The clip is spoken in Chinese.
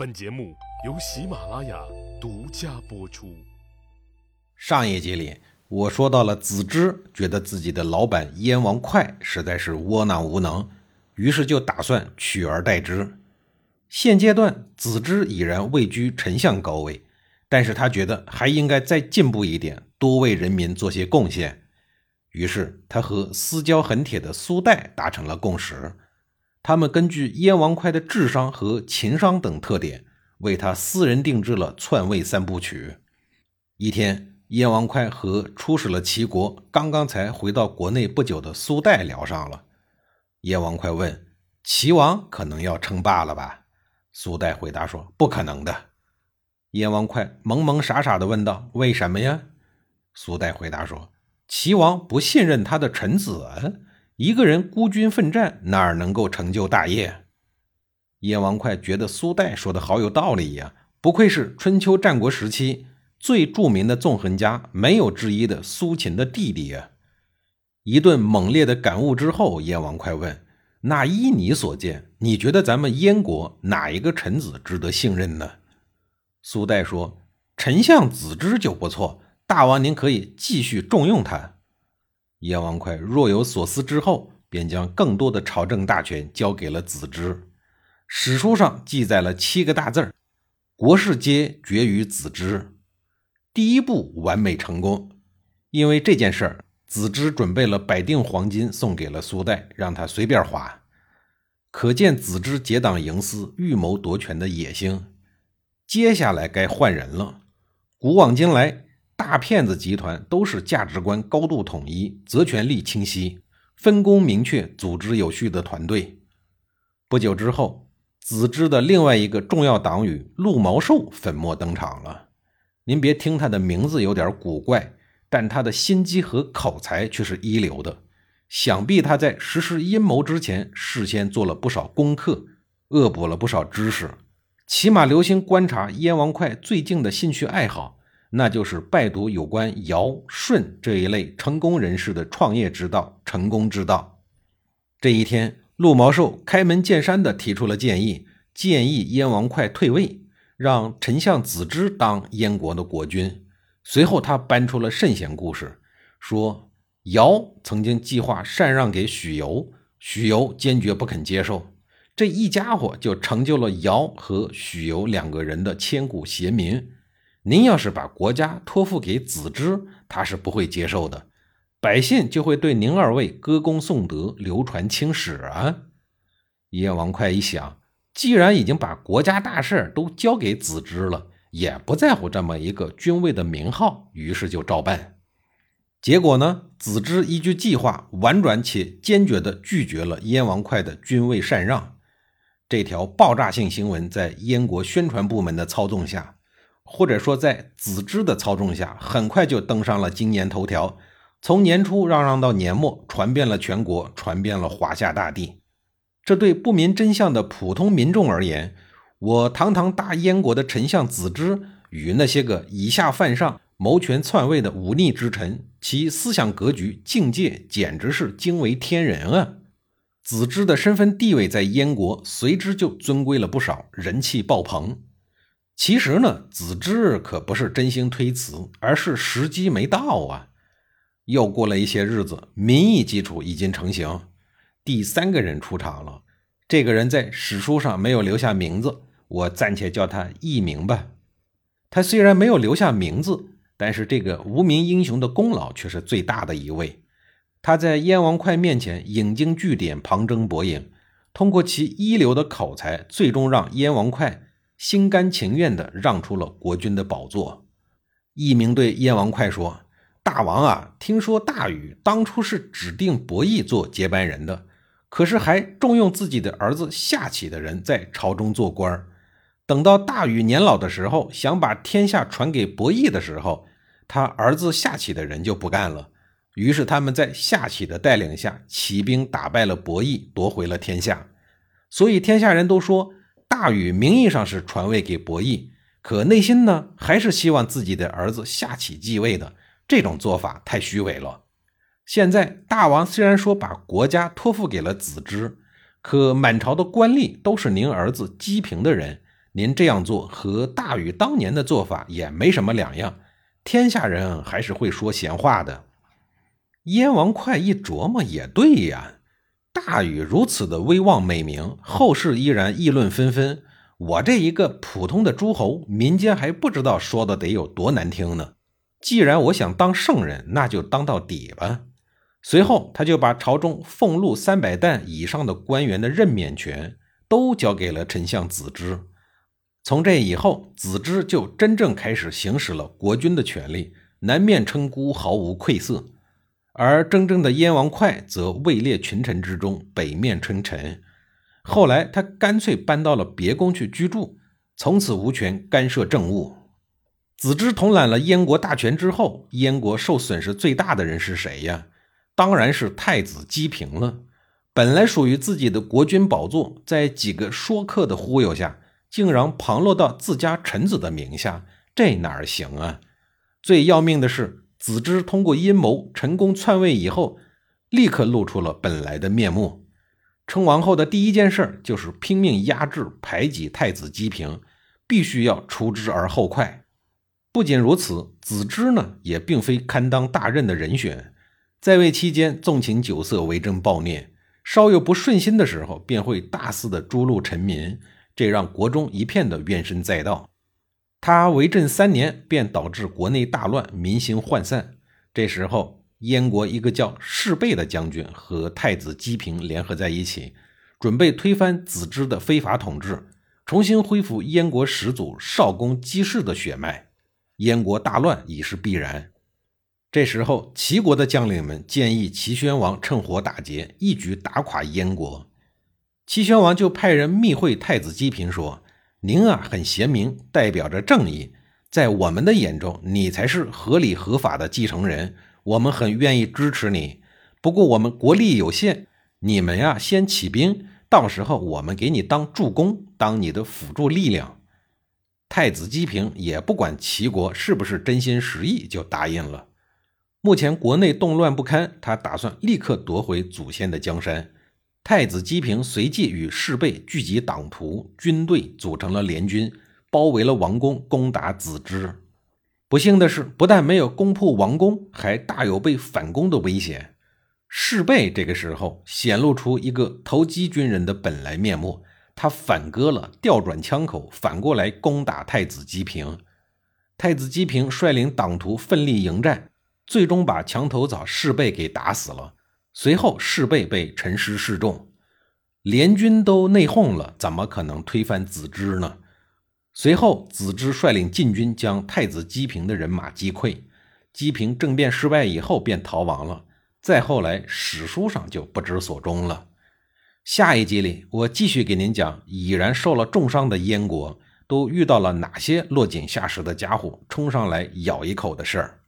本节目由喜马拉雅独家播出。上一集里，我说到了子之觉得自己的老板燕王哙实在是窝囊无能，于是就打算取而代之。现阶段，子之已然位居丞相高位，但是他觉得还应该再进步一点，多为人民做些贡献。于是，他和私交很铁的苏代达成了共识。他们根据燕王哙的智商和情商等特点，为他私人定制了篡位三部曲。一天，燕王哙和出使了齐国、刚刚才回到国内不久的苏代聊上了。燕王哙问：“齐王可能要称霸了吧？”苏代回答说：“不可能的。”燕王哙懵懵傻傻地问道：“为什么呀？”苏代回答说：“齐王不信任他的臣子。”一个人孤军奋战，哪能够成就大业？燕王哙觉得苏代说的好有道理呀，不愧是春秋战国时期最著名的纵横家，没有之一的苏秦的弟弟啊！一顿猛烈的感悟之后，燕王哙问：“那依你所见，你觉得咱们燕国哪一个臣子值得信任呢？”苏代说：“丞相子之就不错，大王您可以继续重用他。”燕王哙若有所思之后，便将更多的朝政大权交给了子之。史书上记载了七个大字儿：“国事皆决于子之。”第一步完美成功。因为这件事儿，子之准备了百锭黄金送给了苏代，让他随便花。可见子之结党营私、预谋夺权的野心。接下来该换人了。古往今来。大骗子集团都是价值观高度统一、责权利清晰、分工明确、组织有序的团队。不久之后，子之的另外一个重要党羽陆毛寿粉墨登场了。您别听他的名字有点古怪，但他的心机和口才却是一流的。想必他在实施阴谋之前，事先做了不少功课，恶补了不少知识，起码留心观察燕王哙最近的兴趣爱好。那就是拜读有关尧舜这一类成功人士的创业之道、成功之道。这一天，陆毛寿开门见山地提出了建议，建议燕王哙退位，让丞相子之当燕国的国君。随后，他搬出了圣贤故事，说尧曾经计划禅让给许由，许由坚决不肯接受。这一家伙就成就了尧和许由两个人的千古贤名。您要是把国家托付给子之，他是不会接受的，百姓就会对您二位歌功颂德、流传青史啊！燕王哙一想，既然已经把国家大事都交给子之了，也不在乎这么一个君位的名号，于是就照办。结果呢，子之依据计划，婉转且坚决地拒绝了燕王哙的君位禅让。这条爆炸性新闻在燕国宣传部门的操纵下。或者说，在子之的操纵下，很快就登上了今年头条。从年初嚷嚷到年末，传遍了全国，传遍了华夏大地。这对不明真相的普通民众而言，我堂堂大燕国的丞相子之与那些个以下犯上、谋权篡位的忤逆之臣，其思想格局、境界简直是惊为天人啊！子之的身份地位在燕国随之就尊贵了不少，人气爆棚。其实呢，子之可不是真心推辞，而是时机没到啊。又过了一些日子，民意基础已经成型，第三个人出场了。这个人在史书上没有留下名字，我暂且叫他佚名吧。他虽然没有留下名字，但是这个无名英雄的功劳却是最大的一位。他在燕王哙面前引经据典，旁征博引，通过其一流的口才，最终让燕王哙。心甘情愿地让出了国君的宝座。一名对燕王哙说：“大王啊，听说大禹当初是指定伯益做接班人的，可是还重用自己的儿子夏启的人在朝中做官等到大禹年老的时候，想把天下传给伯益的时候，他儿子夏启的人就不干了。于是他们在夏启的带领下起兵打败了伯益，夺回了天下。所以天下人都说。”大禹名义上是传位给伯益，可内心呢还是希望自己的儿子夏启继位的。这种做法太虚伪了。现在大王虽然说把国家托付给了子之，可满朝的官吏都是您儿子姬平的人，您这样做和大禹当年的做法也没什么两样。天下人还是会说闲话的。燕王哙一琢磨，也对呀，大禹如此的威望美名，后世依然议论纷纷。我这一个普通的诸侯，民间还不知道说的得有多难听呢。既然我想当圣人，那就当到底吧。随后，他就把朝中俸禄三百担以上的官员的任免权都交给了丞相子之。从这以后，子之就真正开始行使了国君的权利，南面称孤，毫无愧色；而真正的燕王哙则位列群臣之中，北面称臣。后来，他干脆搬到了别宫去居住，从此无权干涉政务。子之统揽了燕国大权之后，燕国受损失最大的人是谁呀？当然是太子姬平了。本来属于自己的国君宝座，在几个说客的忽悠下，竟然旁落到自家臣子的名下，这哪儿行啊？最要命的是，子之通过阴谋成功篡位以后，立刻露出了本来的面目。称王后的第一件事就是拼命压制、排挤太子姬平，必须要除之而后快。不仅如此，子之呢也并非堪当大任的人选，在位期间纵情酒色、为政暴虐，稍有不顺心的时候便会大肆的诛戮臣民，这让国中一片的怨声载道。他为政三年，便导致国内大乱，民心涣散。这时候。燕国一个叫士贝的将军和太子姬平联合在一起，准备推翻子之的非法统治，重新恢复燕国始祖少公姬氏的血脉。燕国大乱已是必然。这时候，齐国的将领们建议齐宣王趁火打劫，一举打垮燕国。齐宣王就派人密会太子姬平，说：“您啊，很贤明，代表着正义，在我们的眼中，你才是合理合法的继承人。”我们很愿意支持你，不过我们国力有限，你们呀先起兵，到时候我们给你当助攻，当你的辅助力量。太子姬平也不管齐国是不是真心实意，就答应了。目前国内动乱不堪，他打算立刻夺回祖先的江山。太子姬平随即与士贝聚集党徒、军队，组成了联军，包围了王宫，攻打子之。不幸的是，不但没有攻破王宫，还大有被反攻的危险。士贝这个时候显露出一个投机军人的本来面目，他反戈了，调转枪口，反过来攻打太子姬平。太子姬平率领党徒奋力迎战，最终把墙头草士贝给打死了。随后，士倍被陈师示众，联军都内讧了，怎么可能推翻子之呢？随后，子之率领禁军将太子姬平的人马击溃。姬平政变失败以后，便逃亡了。再后来，史书上就不知所终了。下一集里，我继续给您讲已然受了重伤的燕国都遇到了哪些落井下石的家伙冲上来咬一口的事儿。